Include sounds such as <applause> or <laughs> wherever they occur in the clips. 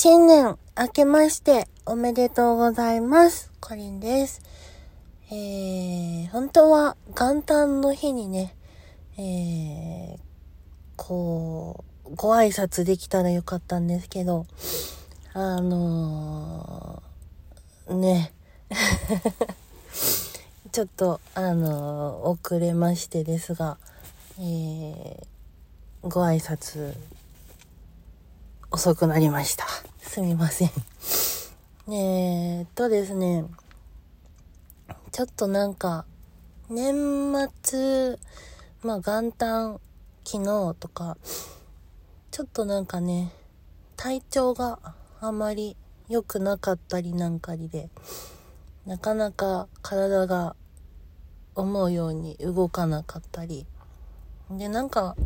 新年明けましておめでとうございます。コリンです。えー、本当は元旦の日にね、えー、こう、ご挨拶できたらよかったんですけど、あのー、ね、<laughs> ちょっと、あのー遅れましてですが、えー、ご挨拶遅くなりました。すみません。えっとですね、ちょっとなんか、年末、まあ元旦、昨日とか、ちょっとなんかね、体調があまり良くなかったりなんかりで、なかなか体が思うように動かなかったり、で、なんか、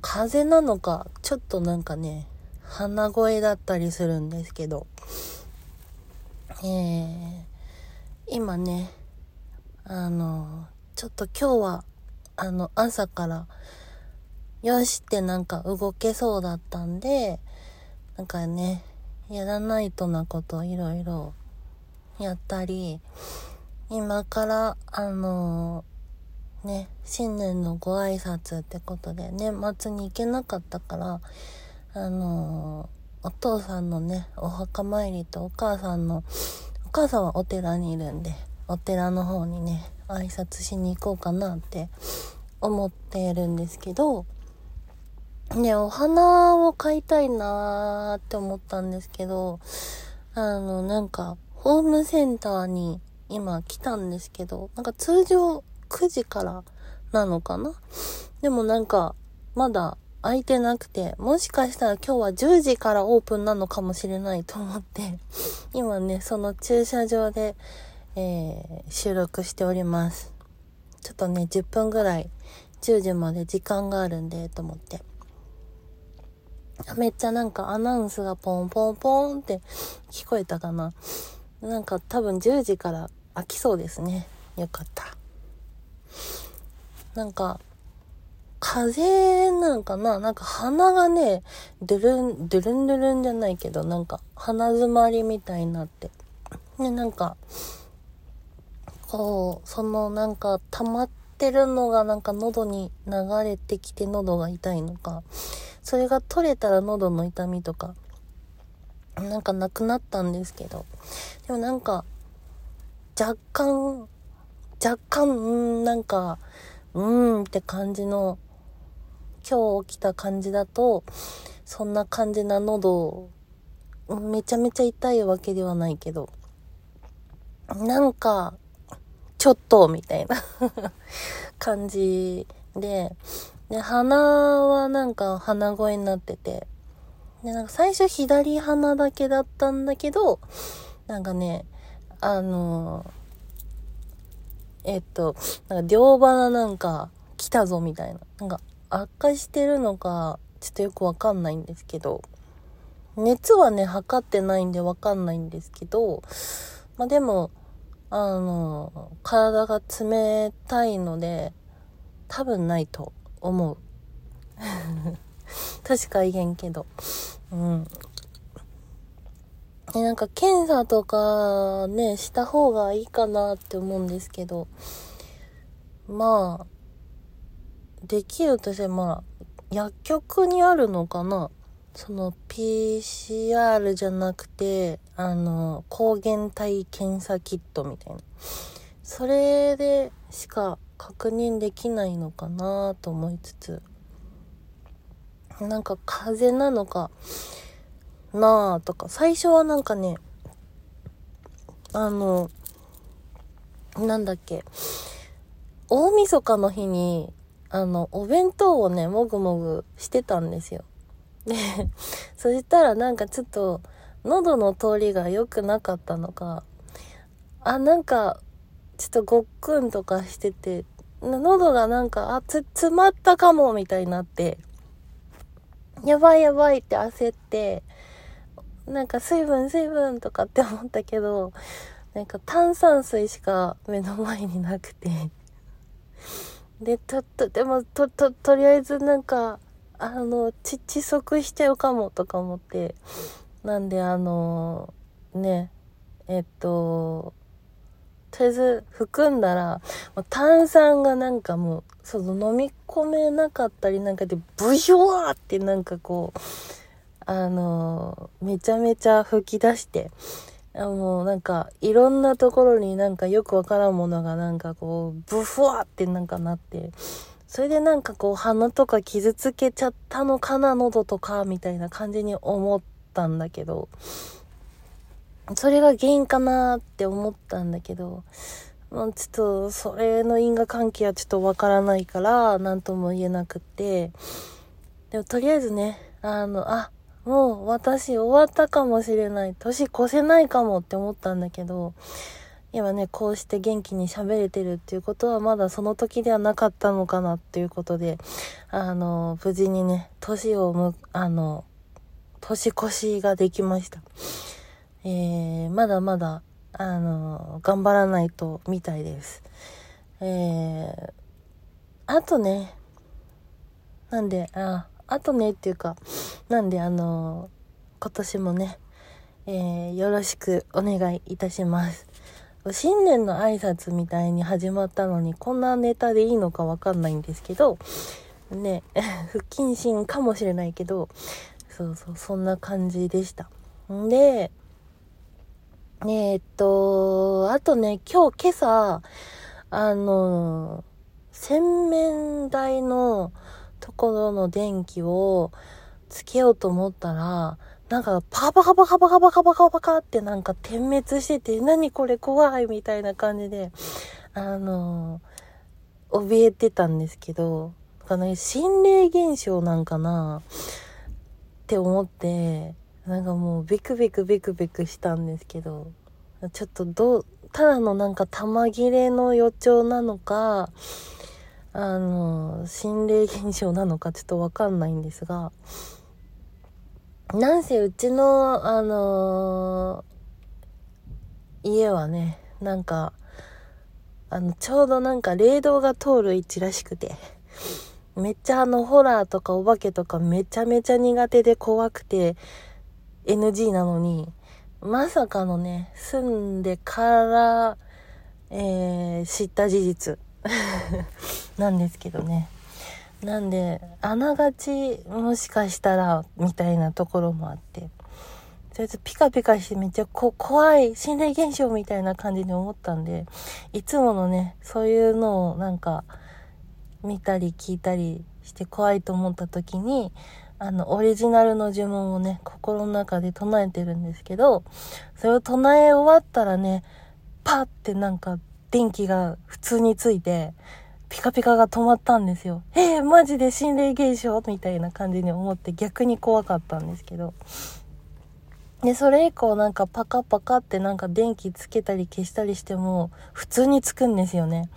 風邪なのか、ちょっとなんかね、鼻声だったりするんですけど、えー、今ね、あの、ちょっと今日は、あの、朝から、よしってなんか動けそうだったんで、なんかね、やらないとなこといろいろやったり、今から、あのね、新年のご挨拶ってことで、年末に行けなかったから、あのお父さんのね、お墓参りとお母さんの、お母さんはお寺にいるんで、お寺の方にね、挨拶しに行こうかなって思ってるんですけど、ね、お花を買いたいなーって思ったんですけど、あの、なんか、ホームセンターに今来たんですけど、なんか通常9時からなのかな？でもなんか、まだ空いてなくて、もしかしたら今日は10時からオープンなのかもしれないと思って、<laughs> 今ね、その駐車場で、えー収録しております。ちょっとね、10分ぐらい、10時まで時間があるんで、と思って。めっちゃなんかアナウンスがポンポンポンって聞こえたかな。なんか多分10時から開きそうですね。よかった。なんか、風邪なんかななんか鼻がね、ドゥルン、ドゥルンドゥルンじゃないけど、なんか鼻詰まりみたいになって。で、なんか、こう、そのなんか溜まってるのがなんか喉に流れてきて喉が痛いのか、それが取れたら喉の痛みとか、なんかなくなったんですけど、でもなんか、若干、若干、うーんなんか、うーんって感じの、今日起きた感じだと、そんな感じな喉、めちゃめちゃ痛いわけではないけど、なんか、ちょっと、みたいな <laughs> 感じで、で、鼻はなんか鼻声になってて、で、なんか最初左鼻だけだったんだけど、なんかね、あのえっと、なんか両鼻なんか来たぞみたいな。なんか悪化してるのか、ちょっとよくわかんないんですけど、熱はね、測ってないんでわかんないんですけど、まあでも、あの、体が冷たいので、多分ないと思う。<laughs> 確か言えんけど。うん。でなんか検査とかね、した方がいいかなって思うんですけど、まあ、できるとして、まあ、薬局にあるのかな？その PCR じゃなくて、あの、抗原体検査キットみたいな。それでしか確認できないのかなと思いつつ、なんか風邪なのかなあとか、最初はなんかね、あの、なんだっけ、大晦日の日に、あの、お弁当をね、もぐもぐしてたんですよ。で、<laughs> そしたらなんかちょっと、喉の通りが良くなかったのか、あ、なんか、ちょっとごっくんとかしてて、喉がなんか、あ、つ、詰まったかも、みたいになって、やばいやばいって焦って、なんか水分水分とかって思ったけど、なんか炭酸水しか目の前になくて。で、と、と、でも、と、と、とりあえずなんか、あの、ち、窒息しちゃうかもとか思って、なんであのねえっととりあえず含んだら炭酸がなんかもうその飲み込めなかったりなんかでブヒョワーってなんかこうあのめちゃめちゃ吹き出してもうなんかいろんなところになんかよくわからんものがなんかこうブフワってなんかなってそれでなんかこう鼻とか傷つけちゃったのかな喉とかみたいな感じに思ったんだけどそれが原因かなって思ったんだけどまあ、ちょっとそれの因果関係はちょっとわからないから何とも言えなくってでもとりあえずねあのあもう私終わったかもしれない。年越せないかもって思ったんだけど、今ね、こうして元気に喋れてるっていうことはまだその時ではなかったのかなっていうことで、あの、無事にね、年をむ、あの、年越しができました。えー、まだまだ、あの、頑張らないとみたいです。えー、あとね、なんで、あ、あとねっていうか、なんであの今年もね、えー、よろしくお願いいたします。新年の挨拶みたいに始まったのに、こんなネタでいいのかわかんないんですけど、ね、<laughs> 不謹慎かもしれないけど、そうそう、そんな感じでした。んで、え、っと、あとね、今日、今朝、あの、洗面台の、ところの電気をつけようと思ったら、なんかパカパカパカパカパカパカパカってなんか点滅してて、何これ怖いみたいな感じで、あの、怯えてたんですけど、なんかね、心霊現象なんかなって思って、なんかもうビクビクビクビクしたんですけど、ちょっとどう、ただのなんか玉切れの予兆なのか、あの、心霊現象なのかちょっとわかんないんですが、なんせうちの、あの、家はね、なんか、あの、ちょうどなんか霊道が通る位置らしくて、めっちゃあの、ホラーとかお化けとかめちゃめちゃ苦手で怖くて NG なのに、まさかのね、住んでから、えー、知った事実。<laughs> なんですけどね。なんで、あながちもしかしたら、みたいなところもあって、とりあえずピカピカしてめっちゃこ怖い心霊現象みたいな感じに思ったんで、いつものね、そういうのをなんか、見たり聞いたりして怖いと思った時に、あの、オリジナルの呪文をね、心の中で唱えてるんですけど、それを唱え終わったらね、パッてなんか電気が普通について、ピカピカが止まったんですよ。えー、マジで心霊現象？みたいな感じに思って逆に怖かったんですけど。で、それ以降なんかパカパカってなんか電気つけたり消したりしても普通につくんですよね。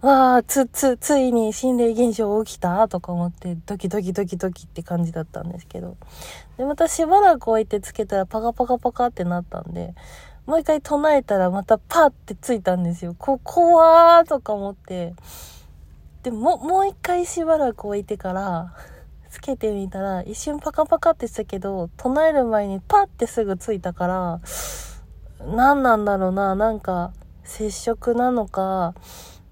わあ、つ、つ、ついに心霊現象起きたとか思ってドキドキドキドキって感じだったんですけど。で、またしばらく置いてつけたらパカパカパカってなったんで、もう一回唱えたらまたパーってついたんですよ。こ、怖ーとか思って。でも、もう一回しばらく置いてから、<laughs> つけてみたら、一瞬パカパカってしたけど、唱える前にパーってすぐついたから、何なんだろうな、なんか、接触なのか、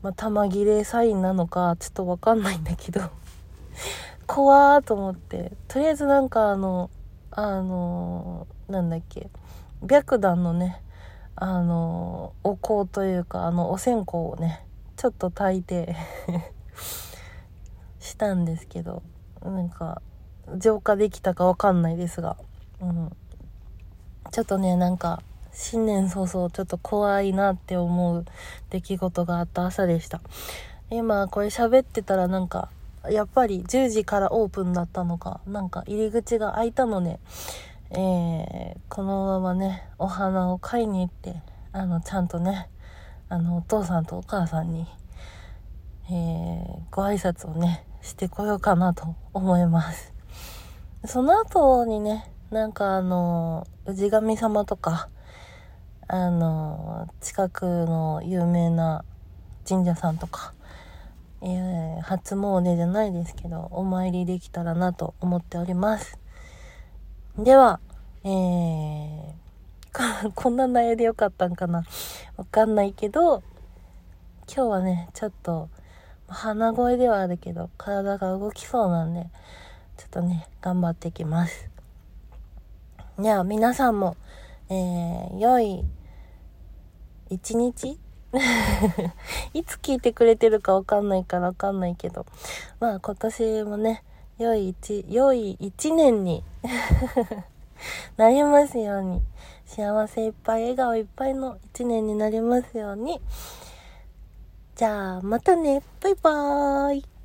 まあ、玉切れサインなのか、ちょっとわかんないんだけど、<laughs> 怖ーと思って、とりあえずなんかあの、あのなんだっけ、白檀のね、あの、お香というか、あの、お線香をね、ちょっと炊いて <laughs> したんですけど、なんか、浄化できたかわかんないですが、うん。ちょっとね、なんか、新年早々ちょっと怖いなって思う出来事があった朝でした。今、これ喋ってたらなんか、やっぱり10時からオープンだったのか、なんか入り口が開いたのね、えー、このままね、お花を買いに行って、あの、ちゃんとね、あの、お父さんとお母さんに、えー、ご挨拶をね、してこようかなと思います。その後にね、なんかあの、氏神様とか、あの、近くの有名な神社さんとか、えー、初詣じゃないですけど、お参りできたらなと思っております。では、えー、こんな内容でよかったんかな？わかんないけど、今日はね、ちょっと、鼻声ではあるけど、体が動きそうなんで、ちょっとね、頑張っていきます。じゃあ、皆さんも、えー、良い一日？<laughs> いつ聞いてくれてるかわかんないからわかんないけど、まあ今年もね、良い一、良い一年に <laughs> なりますように、幸せいっぱい、笑顔いっぱいの一年になりますように。じゃあ、またね。バイバーイ。